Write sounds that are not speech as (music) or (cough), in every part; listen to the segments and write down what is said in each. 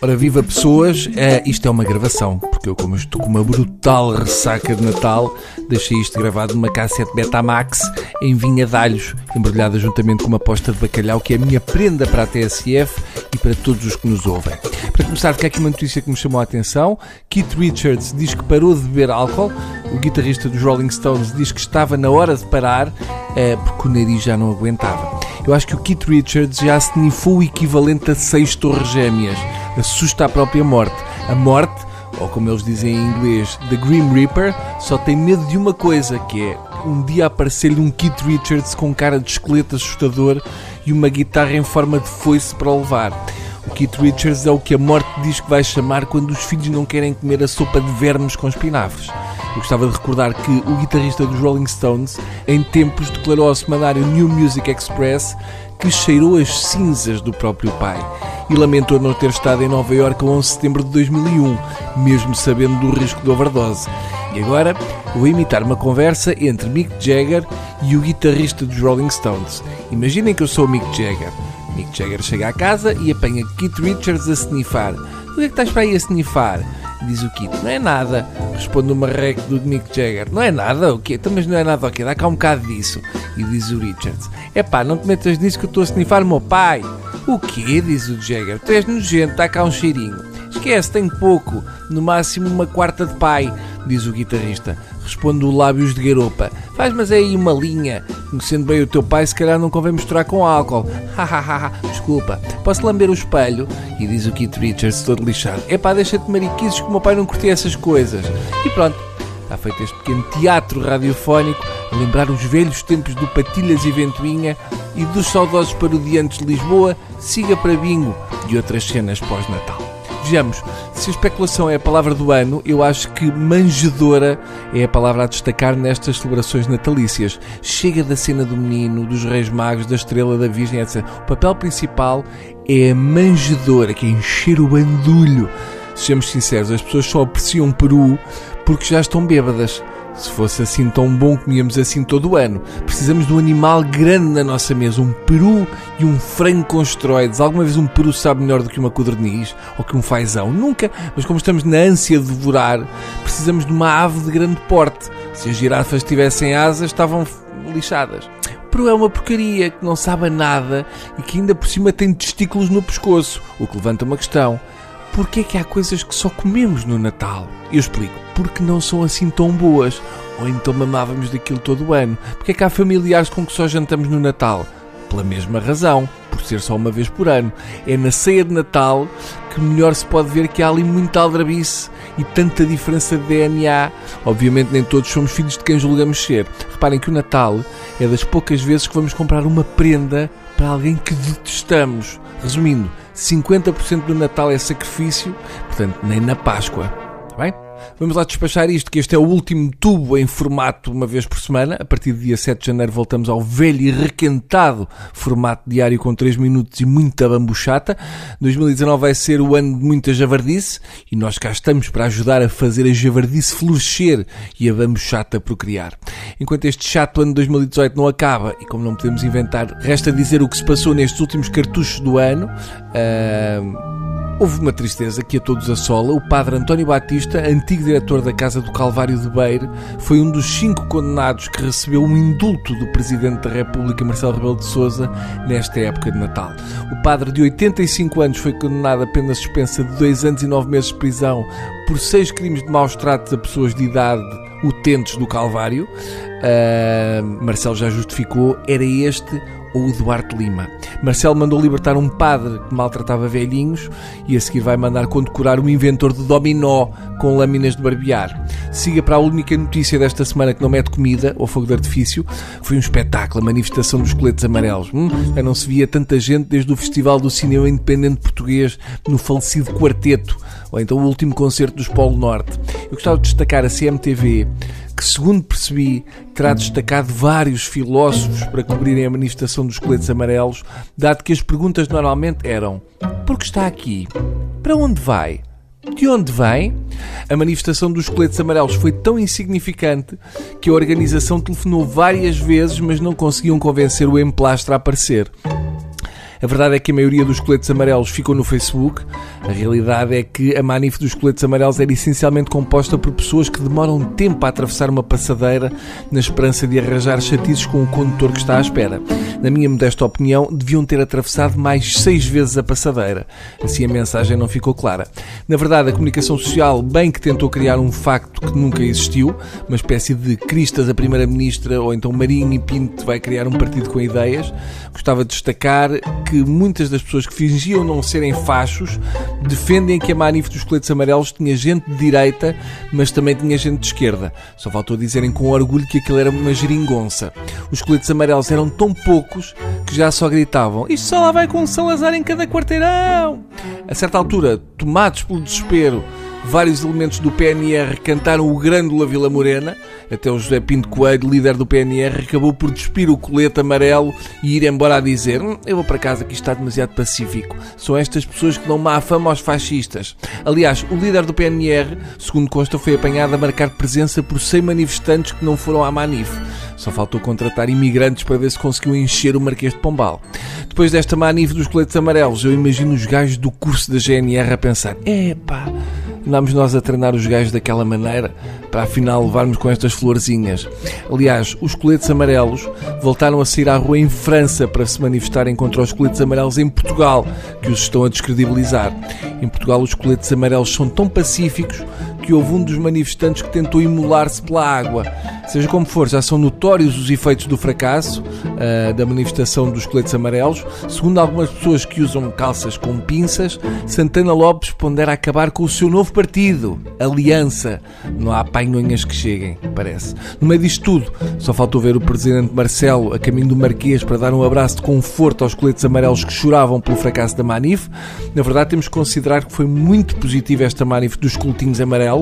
Ora, viva pessoas, eh, isto é uma gravação, porque eu, como estou com uma brutal ressaca de Natal, deixei isto gravado numa cassete Betamax em vinha de alhos, embrulhada juntamente com uma posta de bacalhau, que é a minha prenda para a TSF e para todos os que nos ouvem. Para começar, fica aqui uma notícia que me chamou a atenção. Keith Richards diz que parou de beber álcool. O guitarrista dos Rolling Stones diz que estava na hora de parar, eh, porque o nariz já não aguentava. Eu acho que o Keith Richards já se nifou o equivalente a seis torres gêmeas assusta a própria morte. A morte, ou como eles dizem em inglês, The Grim Reaper, só tem medo de uma coisa, que é um dia aparecer-lhe um Keith Richards com cara de esqueleto assustador e uma guitarra em forma de foice para levar. O Keith Richards é o que a morte diz que vai chamar quando os filhos não querem comer a sopa de vermes com espinafres. Eu gostava de recordar que o guitarrista dos Rolling Stones, em tempos, declarou ao semanário New Music Express que cheirou as cinzas do próprio pai e lamentou não ter estado em Nova Iorque a 11 de setembro de 2001, mesmo sabendo do risco de overdose. E agora vou imitar uma conversa entre Mick Jagger e o guitarrista dos Rolling Stones. Imaginem que eu sou o Mick Jagger. Mick Jagger chega à casa e apanha Keith Richards a snifar. O que é que estás para aí a snifar? Diz o Keith. Não é nada. Responde o marreco do Mick Jagger. Não é nada? O quê? Então, mas não é nada o quê? Dá cá um bocado disso. E diz o Richards. É pá, não te metas nisso que eu estou a snifar o meu pai. O quê? Diz o Jagger. Tu és nojento, dá cá um cheirinho. Esquece, tenho pouco. No máximo uma quarta de pai, diz o guitarrista. Responde o lábios de garopa. Faz mas é aí uma linha. Conhecendo bem o teu pai, se calhar não convém misturar com álcool. (laughs) Hahaha, desculpa. Posso lamber o espelho? E diz o Keith Richards todo lixado. Epá, deixa-te mariquices que o meu pai não curtia essas coisas. E pronto, está feito este pequeno teatro radiofónico lembrar os velhos tempos do Patilhas e Ventoinha e dos saudosos parodiantes de Lisboa, siga para bingo e outras cenas pós-Natal. Vejamos, se a especulação é a palavra do ano, eu acho que manjedora é a palavra a destacar nestas celebrações natalícias. Chega da cena do menino, dos reis magos, da estrela, da virgem, etc. O papel principal é a manjedora, que é encher o bandulho. Sejamos sinceros, as pessoas só apreciam Peru porque já estão bêbadas. Se fosse assim tão bom, comíamos assim todo o ano. Precisamos de um animal grande na nossa mesa, um peru e um frango com esteroides. Alguma vez um peru sabe melhor do que uma codorniz ou que um fazão? Nunca. Mas como estamos na ânsia de devorar, precisamos de uma ave de grande porte. Se as girafas tivessem asas, estavam lixadas. O peru é uma porcaria que não sabe nada e que ainda por cima tem testículos no pescoço, o que levanta uma questão. Porquê é que há coisas que só comemos no Natal? Eu explico. Porque não são assim tão boas. Ou então mamávamos daquilo todo o ano. Porquê é que há familiares com que só jantamos no Natal? Pela mesma razão. Por ser só uma vez por ano. É na ceia de Natal que melhor se pode ver que há ali muita aldrabice e tanta diferença de DNA. Obviamente nem todos somos filhos de quem julgamos ser. Reparem que o Natal é das poucas vezes que vamos comprar uma prenda para alguém que detestamos. Resumindo, 50% do Natal é sacrifício, portanto, nem na Páscoa. Está bem? Vamos lá despachar isto, que este é o último tubo em formato uma vez por semana. A partir do dia 7 de janeiro voltamos ao velho e requentado formato diário com 3 minutos e muita bambuchata. 2019 vai ser o ano de muita javardice e nós cá estamos para ajudar a fazer a javardice florescer e a bambuchata procriar. Enquanto este chato ano de 2018 não acaba e como não podemos inventar, resta dizer o que se passou nestes últimos cartuchos do ano. Uh Houve uma tristeza que a todos assola. O padre António Batista, antigo diretor da Casa do Calvário de Beire, foi um dos cinco condenados que recebeu um indulto do Presidente da República, Marcelo Rebelo de Sousa, nesta época de Natal. O padre, de 85 anos, foi condenado a pena suspensa de dois anos e nove meses de prisão por seis crimes de maus tratos a pessoas de idade utentes do Calvário. Uh, Marcelo já justificou, era este ou o Duarte Lima. Marcelo mandou libertar um padre que maltratava velhinhos e a seguir vai mandar condecorar um inventor de dominó com lâminas de barbear. Siga para a única notícia desta semana que não mete comida ou fogo de artifício. Foi um espetáculo, a manifestação dos coletes amarelos. Hum, já não se via tanta gente desde o Festival do Cinema Independente Português no falecido Quarteto, ou então o último concerto dos Polo Norte. Eu gostava de destacar a CMTV que, segundo percebi, terá destacado vários filósofos para cobrirem a manifestação dos coletes amarelos, dado que as perguntas normalmente eram: por que está aqui? Para onde vai? De onde vem? A manifestação dos coletes amarelos foi tão insignificante que a organização telefonou várias vezes, mas não conseguiam convencer o emplastre a aparecer. A verdade é que a maioria dos coletes amarelos ficou no Facebook. A realidade é que a manif dos coletes amarelos era essencialmente composta por pessoas que demoram tempo a atravessar uma passadeira na esperança de arranjar chatices com o condutor que está à espera. Na minha modesta opinião, deviam ter atravessado mais seis vezes a passadeira. Assim a mensagem não ficou clara. Na verdade, a comunicação social bem que tentou criar um facto que nunca existiu, uma espécie de cristas a primeira-ministra ou então Marinho e Pinto vai criar um partido com ideias. Gostava de destacar que muitas das pessoas que fingiam não serem fachos defendem que a manif dos coletes amarelos tinha gente de direita, mas também tinha gente de esquerda. Só faltou dizerem com orgulho que aquilo era uma geringonça. Os coletes amarelos eram tão poucos que já só gritavam: Isto só lá vai com um Salazar em cada quarteirão. A certa altura, tomados pelo desespero, vários elementos do PNR cantaram o Grândola Vila Morena. Até o José Pinto Coelho, líder do PNR, acabou por despir o colete amarelo e ir embora a dizer: hum, Eu vou para casa que está demasiado pacífico. São estas pessoas que dão má fama aos fascistas. Aliás, o líder do PNR, segundo consta, foi apanhado a marcar presença por 100 manifestantes que não foram à Manif. Só faltou contratar imigrantes para ver se conseguiu encher o Marquês de Pombal. Depois desta manif dos coletes amarelos, eu imagino os gajos do curso da GNR a pensar: epá, andámos nós a treinar os gajos daquela maneira para afinal levarmos com estas florzinhas. Aliás, os coletes amarelos voltaram a sair à rua em França para se manifestarem contra os coletes amarelos em Portugal, que os estão a descredibilizar. Em Portugal, os coletes amarelos são tão pacíficos que houve um dos manifestantes que tentou imolar-se pela água. Seja como for, já são notórios os efeitos do fracasso uh, da manifestação dos coletes amarelos. Segundo algumas pessoas que usam calças com pinças, Santana Lopes pondera acabar com o seu novo partido, Aliança. Não há painhonhas que cheguem, parece. No meio disto tudo, só faltou ver o presidente Marcelo a caminho do Marquês para dar um abraço de conforto aos coletes amarelos que choravam pelo fracasso da Manif. Na verdade, temos que considerar que foi muito positiva esta Manif dos coletinhos amarelos,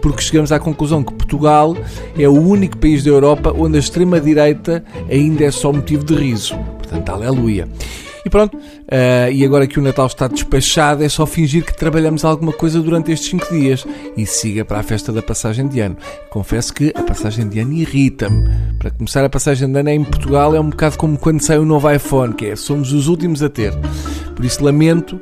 porque chegamos à conclusão que Portugal é o único país da Europa onde a extrema-direita ainda é só motivo de riso. Portanto, aleluia. E pronto, uh, e agora que o Natal está despachado, é só fingir que trabalhamos alguma coisa durante estes 5 dias e siga para a festa da passagem de ano. Confesso que a passagem de ano irrita-me. Para começar, a passagem de ano em Portugal é um bocado como quando sai o um novo iPhone, que é somos os últimos a ter. Por isso lamento,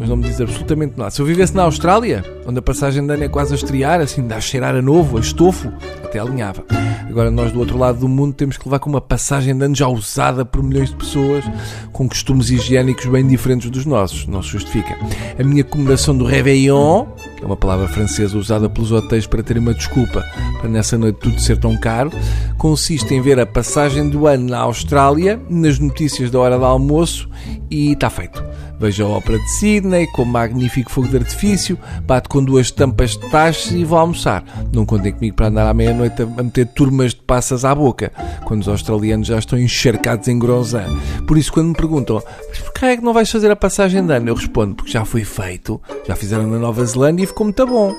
mas não me diz absolutamente nada. Se eu vivesse na Austrália, onde a passagem de ano é quase a estrear, assim, dá a cheirar a novo, a estofo, até alinhava. Agora nós do outro lado do mundo temos que levar com uma passagem de ano já usada por milhões de pessoas, com costumes higiênicos bem diferentes dos nossos. Não se justifica. A minha comemoração do Réveillon, que é uma palavra francesa usada pelos hotéis para terem uma desculpa para nessa noite tudo ser tão caro, consiste em ver a passagem do ano na Austrália, nas notícias da hora do almoço e está feito. Vejo a ópera de Sydney com magnífico fogo de artifício, bato com duas tampas de taxas e vou almoçar. Não contem comigo para andar à meia-noite a meter turmas de passas à boca, quando os australianos já estão encharcados em grosã. Por isso, quando me perguntam, mas porquê é que não vais fazer a passagem de ano? Eu respondo, porque já foi feito, já fizeram na Nova Zelândia e ficou muito bom.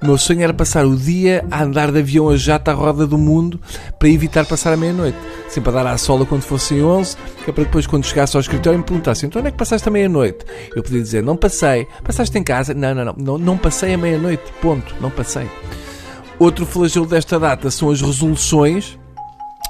O meu sonho era passar o dia a andar de avião a jato à roda do mundo para evitar passar a meia-noite. Sempre a dar à sola quando fossem 11, que é para depois, quando chegasse ao escritório, me perguntassem: então onde é que passaste a meia-noite? Eu podia dizer: não passei. Passaste em casa? Não, não, não. Não, não passei a meia-noite. Ponto. Não passei. Outro flagelo desta data são as resoluções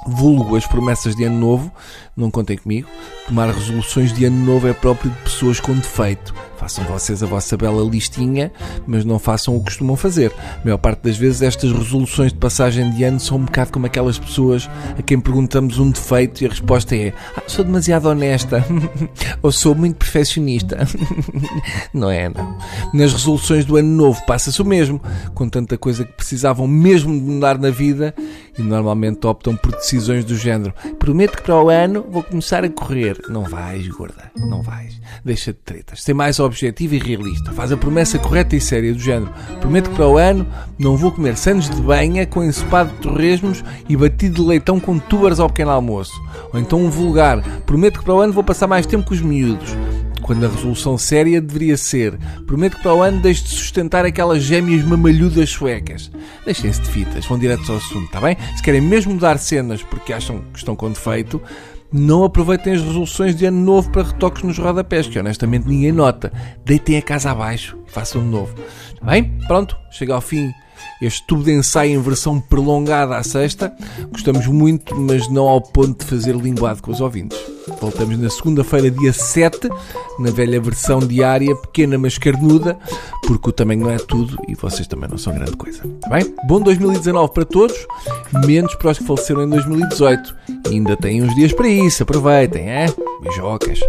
vulgo as promessas de ano novo, não contem comigo. Tomar resoluções de ano novo é próprio de pessoas com defeito. Façam vocês a vossa bela listinha, mas não façam o que costumam fazer. A maior parte das vezes estas resoluções de passagem de ano são um bocado como aquelas pessoas a quem perguntamos um defeito e a resposta é ah, sou demasiado honesta (laughs) ou sou muito perfeccionista. (laughs) não é, não. Nas resoluções do ano novo passa-se o mesmo, com tanta coisa que precisavam mesmo de mudar na vida e normalmente optam por decisões do género prometo que para o ano vou começar a correr. Não vais, gorda, não vais. Deixa de tretas. Ser mais objetivo e realista. Faz a promessa correta e séria do género. Prometo que para o ano não vou comer sandes de banha com ensopado de torresmos e batido de leitão com tubers ao pequeno almoço. Ou então um vulgar. Prometo que para o ano vou passar mais tempo com os miúdos quando a resolução séria deveria ser prometo que para o ano deixe de sustentar aquelas gêmeas mamalhudas suecas. Deixem-se de fitas, vão direto ao assunto, está bem? Se querem mesmo mudar cenas porque acham que estão com defeito, não aproveitem as resoluções de ano novo para retoques nos rodapés, que honestamente ninguém nota. Deitem a casa abaixo e façam de novo. Está bem? Pronto, chega ao fim este tubo de ensaio em versão prolongada à sexta. Gostamos muito, mas não ao ponto de fazer linguado com os ouvintes. Voltamos na segunda-feira, dia 7, na velha versão diária, pequena mas carnuda, porque o tamanho não é tudo e vocês também não são grande coisa. Tá bem? Bom 2019 para todos, menos para os que faleceram em 2018. ainda têm uns dias para isso, aproveitem, é? Beijocas.